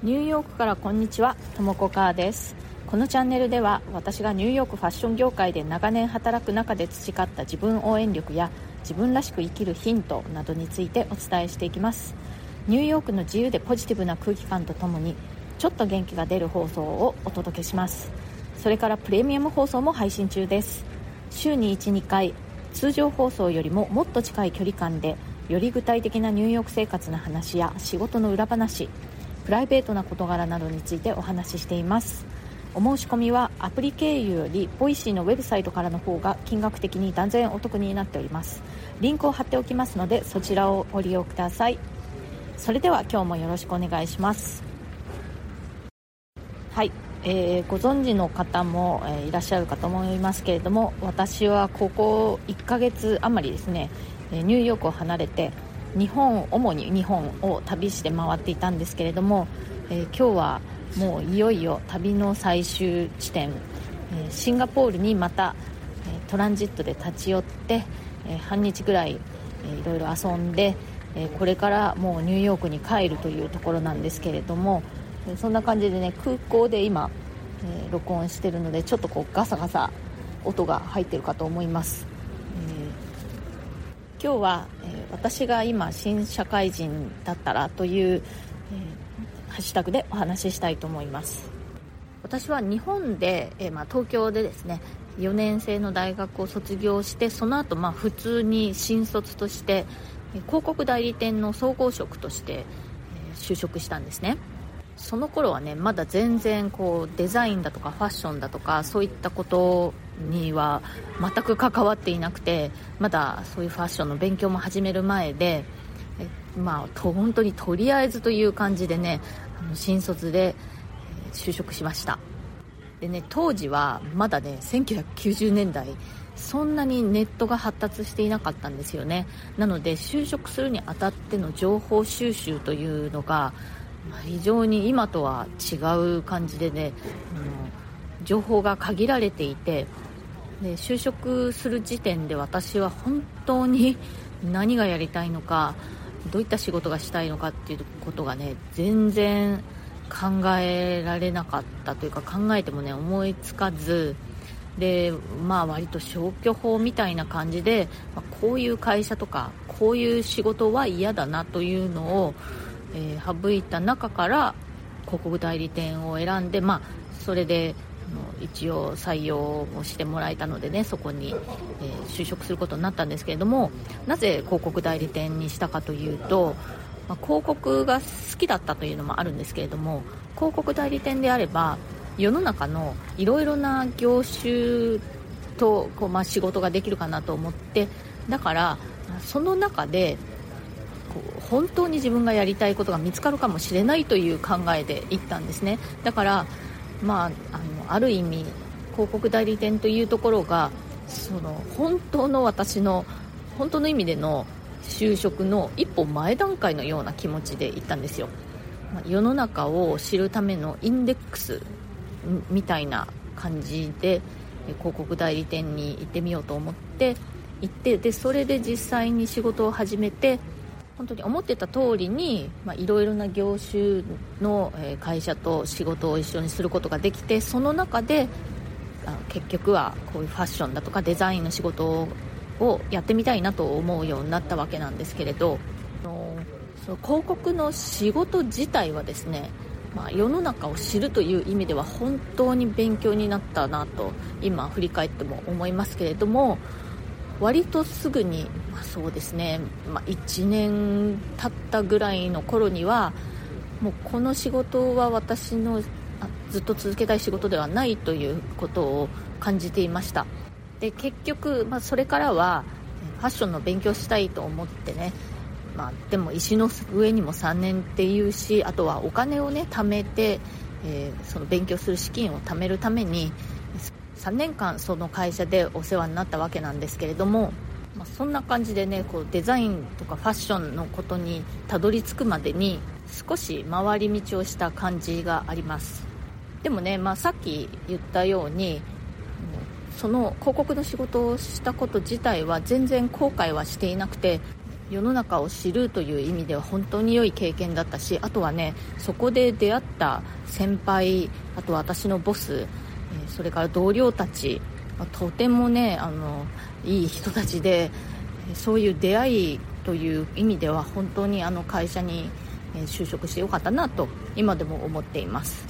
ニューヨークからこんにちはともこかーです。このチャンネルでは私がニューヨークファッション業界で長年働く中で培った自分応援力や自分らしく生きるヒントなどについてお伝えしていきます。ニューヨークの自由でポジティブな空気感とともにちょっと元気が出る放送をお届けします。それからプレミアム放送も配信中です。週に12回通常放送よりももっと近い距離感でより具体的なニューヨーク生活の話や仕事の裏話プライベートな事柄などについてお話ししています。お申し込みはアプリ経由より Voicy のウェブサイトからの方が金額的に断然お得になっております。リンクを貼っておきますのでそちらをご利用ください。それでは今日もよろしくお願いします。はい、えー、ご存知の方も、えー、いらっしゃるかと思いますけれども私はここ1ヶ月余りですねニューヨークを離れて日本主に日本を旅して回っていたんですけれども、えー、今日はもういよいよ旅の最終地点、えー、シンガポールにまた、えトランジットで立ち寄って、え半日ぐらい、えいろいろ遊んで、えこれからもうニューヨークに帰るというところなんですけれども、えそんな感じでね空港で今、え録音してるのでちょっとこうガサガサ音が入ってるかと思います。今日は、えー、私が今新社会人だったらという、えー、ハッシュタグでお話ししたいと思います。私は日本で、えー、まあ、東京でですね4年生の大学を卒業してその後、まあ普通に新卒として広告代理店の総合職として、就職したんですね。その頃はねまだ全然こうデザインだとかファッションだとかそういったことには全く関わっていなくてまだそういうファッションの勉強も始める前でえまあ本当にとりあえずという感じでねあの新卒で、就職しました。でね当時はまだね1990年代そんなにネットが発達していなかったんですよね。なので就職するにあたっての情報収集というのが非常に今とは違う感じでね、うん、情報が限られていてで就職する時点で私は本当に何がやりたいのかどういった仕事がしたいのかっていうことがね全然考えられなかったというか考えてもね思いつかずでまあ割と消去法みたいな感じで、まあ、こういう会社とかこういう仕事は嫌だなというのをえー、省いた中から広告代理店を選んで、まあ、それで一応採用をしてもらえたのでねそこに、えー、就職することになったんですけれどもなぜ広告代理店にしたかというと、まあ、広告が好きだったというのもあるんですけれども広告代理店であれば世の中のいろいろな業種とこう、まあ、仕事ができるかなと思ってだからその中でこう本当に自分がやりたいことが見つかるかもしれないという考えで行ったんですね。だから、まあ、あのある意味広告代理店というところがその本当の私の本当の意味での就職の一歩前段階のような気持ちで行ったんですよ、まあ、世の中を知るためのインデックスみたいな感じで広告代理店に行ってみようと思って行ってでそれで実際に仕事を始めて本当に思ってた通りにいろいろな業種の会社と仕事を一緒にすることができてその中で結局はこういうファッションだとかデザインの仕事をやってみたいなと思うようになったわけなんですけれどその広告の仕事自体はですね、まあ、世の中を知るという意味では本当に勉強になったなと今振り返っても思いますけれども割とすぐに、まあ、そうですね、まあ、1年経ったぐらいの頃にはもうこの仕事は私のずっと続けたい仕事ではないということを感じていました。で結局、まあ、それからはファッションの勉強したいと思ってね、まあ、でも石の上にも3年っていうしあとはお金をね貯めて、えー、その勉強する資金を貯めるために3年間その会社でお世話になったわけなんですけれども、まあ、そんな感じでねこうデザインとかファッションのことにたどり着くまでに少し回り道をした感じがあります。でもね、まあ、さっき言ったようにその広告の仕事をしたこと自体は全然後悔はしていなくて世の中を知るという意味では本当に良い経験だったしあとはねそこで出会った先輩あと私のボスそれから同僚たちとてもねあのいい人たちでそういう出会いという意味では本当にあの会社に就職してよかったなと今でも思っています。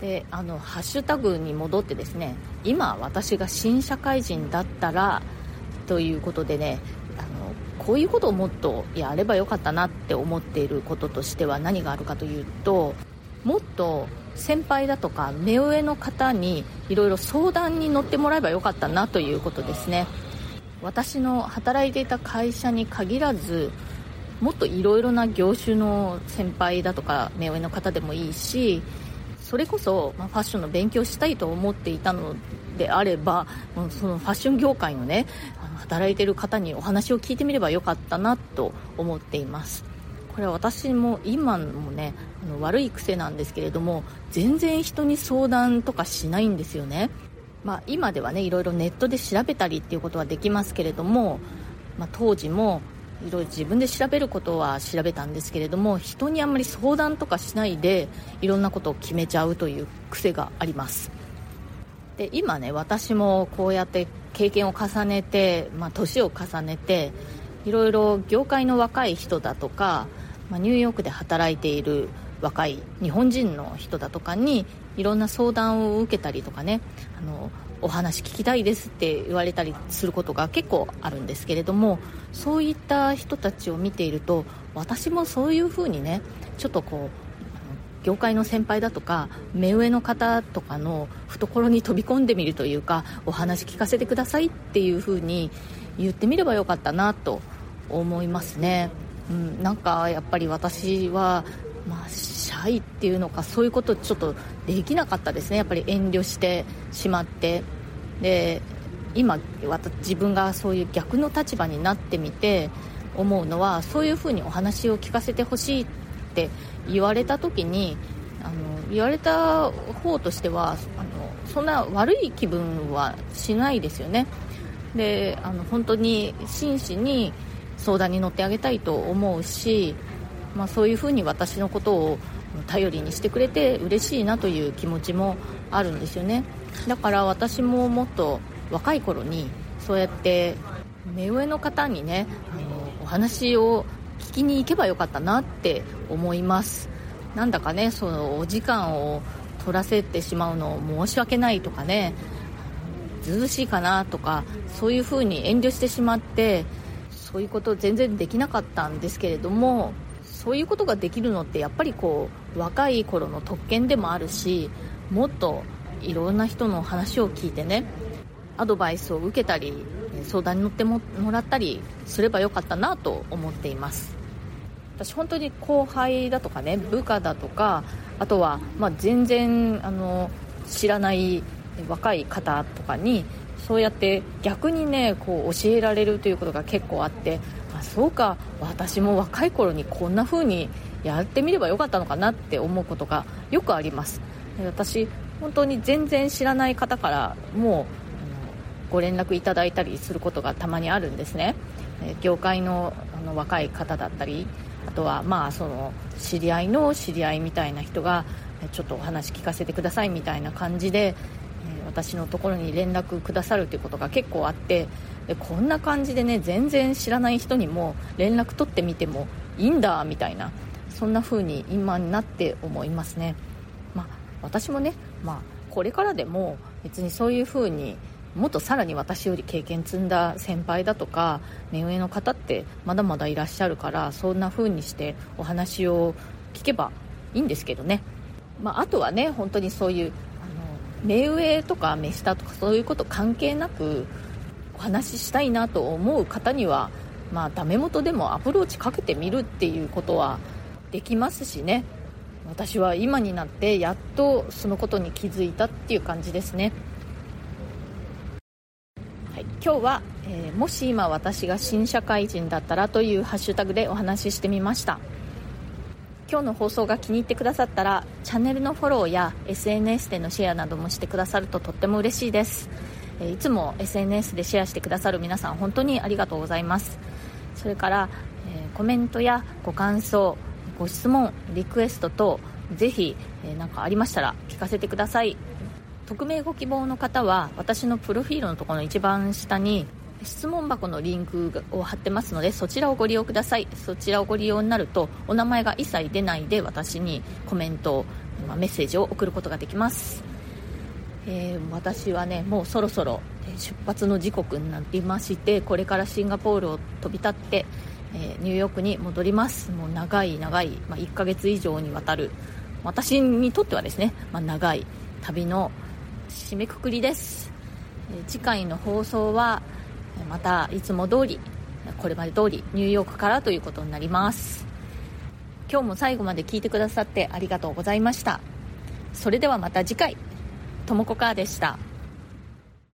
であのハッシュタグに戻ってですね今私が新社会人だったらということでねあのこういうことをもっとやればよかったなって思っていることとしては何があるかというともっと先輩だとか目上の方にいろいろ相談に乗ってもらえばよかったなということですね。私の働いていた会社に限らずもっといろいろな業種の先輩だとか目上の方でもいいしそれこそ、ま、ファッションの勉強したいと思っていたのであればそのファッション業界のね働いてる方にお話を聞いてみればよかったなと思っています。これは私も今もね悪い癖なんですけれども全然人に相談とかしないんですよね。まあ、今ではねいろいろネットで調べたりっていうことはできますけれども、まあ、当時もいろいろ自分で調べることは調べたんですけれども人にあんまり相談とかしないでいろんなことを決めちゃうという癖があります。で今ね私もこうやって経験を重ねて、まあ、年を重ねていろいろ業界の若い人だとか、まあ、ニューヨークで働いている若い日本人の人だとかにいろんな相談を受けたりとかねあのお話聞きたいですって言われたりすることが結構あるんですけれどもそういった人たちを見ていると私もそういうふうにねちょっとこう業界の先輩だとか目上の方とかの懐に飛び込んでみるというかお話聞かせてくださいっていうふうに言ってみればよかったなと思いますね。うん、なんかやっぱり私はまあ、シャイっていうのかそういうことちょっとできなかったですね。やっぱり遠慮してしまって。で今自分がそういう逆の立場になってみて思うのはそういうふうにお話を聞かせてほしいって言われた時にあの言われた方としてはあのそんな悪い気分はしないですよね。であの本当に真摯に相談に乗ってあげたいと思うしまあ、そういうふうに私のことを頼りにしてくれて嬉しいなという気持ちもあるんですよね。だから私ももっと若い頃にそうやって目上の方にねあのお話を聞きに行けばよかったなって思います。なんだかねそのお時間を取らせてしまうのを申し訳ないとかねずうしいかなとかそういうふうに遠慮してしまってそういうこと全然できなかったんですけれどもそういうことができるのってやっぱりこう若い頃の特権でもあるしもっといろんな人の話を聞いてねアドバイスを受けたり相談に乗ってもらったりすればよかったなと思っています。私本当に後輩だとかね部下だとかあとは、まあ、全然あの知らない若い方とかにそうやって逆にねこう教えられるということが結構あってあそうか。私も若い頃にこんな風にやってみればよかったのかなって思うことがよくあります。私本当に全然知らない方からもうご連絡いただいたりすることがたまにあるんですね。業界のあの若い方だったりあとはまあその知り合いの知り合いみたいな人がちょっとお話聞かせてくださいみたいな感じで私のところに連絡くださるということが結構あってでこんな感じでね全然知らない人にも連絡取ってみてもいいんだみたいなそんな風に今になって思いますね、まあ、私もね、まあ、これからでも別にそういう風にもっとさらに私より経験積んだ先輩だとか目上の方ってまだまだいらっしゃるからそんな風にしてお話を聞けばいいんですけどね、まあ、あとはね本当にそういうあの目上とか目下とかそういうこと関係なくお話ししたいなと思う方には、まあ、ダメ元でもアプローチかけてみるっていうことはできますしね。私は今になってやっとそのことに気づいたっていう感じですね、はい、今日は、えー、もし今私が新社会人だったら」というハッシュタグでお話ししてみました。今日の放送が気に入ってくださったらチャンネルのフォローや SNS でのシェアなどもしてくださるととっても嬉しいです。いつも SNS でシェアしてくださる皆さん本当にありがとうございます。それから、え、コメントやご感想ご質問リクエストとぜひ何、えー、かありましたら聞かせてください。匿名ご希望の方は私のプロフィールのところの一番下に質問箱のリンクを貼ってますのでそちらをご利用ください。そちらをご利用になるとお名前が一切出ないで私にコメントメッセージを送ることができます、えー、私はねもうそろそろ出発の時刻になっていましてこれからシンガポールを飛び立って、えー、ニューヨークに戻ります。もう長い長い、まあ、1ヶ月以上にわたる私にとってはですね、まあ、長い旅の締めくくりです、えー、次回の放送はまたいつも通りこれまで通りニューヨークからということになります。今日も最後まで聞いてくださってありがとうございました。それではまた次回。ともこかーでした。